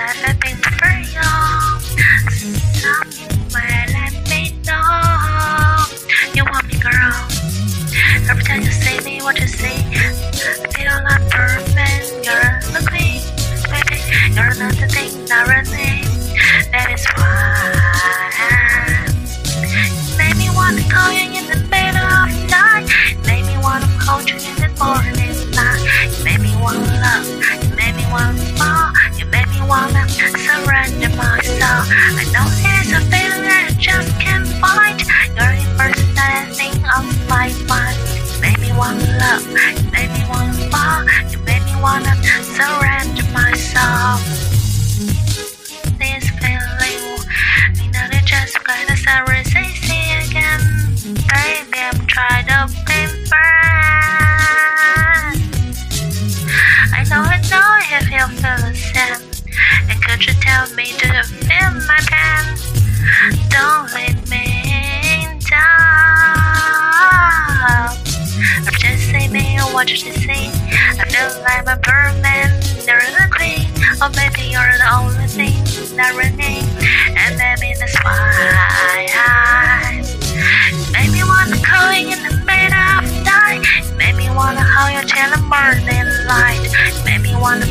Sarah. Don't let me down. I'm just you. I feel like you're queen. Oh baby, you're the only thing that remain. And maybe me wanna call in the middle of the night. Me wanna hold the morning light. Me wanna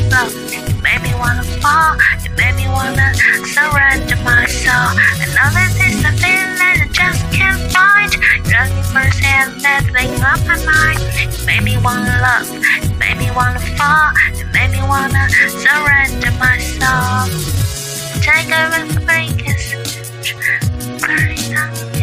made me wanna fall. Made me wanna surrender my soul. Know that this a feeling that I just can't find. You're the and that on my mind. You made me wanna love. You made me wanna fall. You made me wanna surrender my soul. Take a break and burning on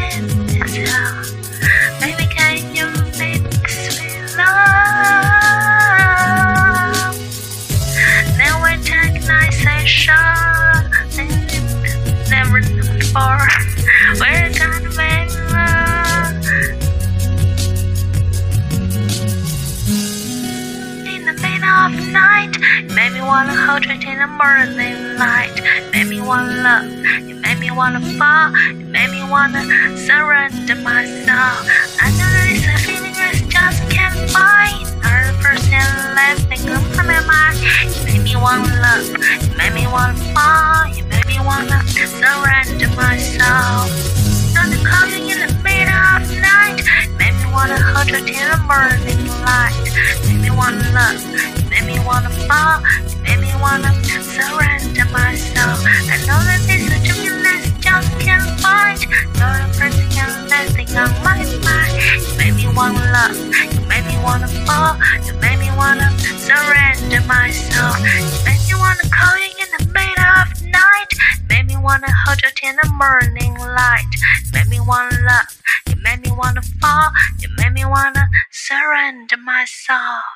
night, you made me wanna hold you till the morning light. You made me wanna love. You made me wanna fall. You made me wanna surrender my soul. I know there's a feeling I just can't find. You're the first and last thing on my mind. You made me wanna love. You made me wanna fall. You made me wanna surrender my soul. Gonna call you in the middle of the night. You Made me wanna hold you till the morning light. You Made me wanna love. Wanna fall. Made me wanna surrender my soul. I know that this is a dream that just can't find. You're the first and last thing on my mind. You made me wanna love. You made me wanna fall. You made me wanna surrender my soul. You made me wanna call you in the middle of night. Made me wanna hold you till the morning light. Made me wanna love. You made me wanna fall. You made me wanna surrender my soul.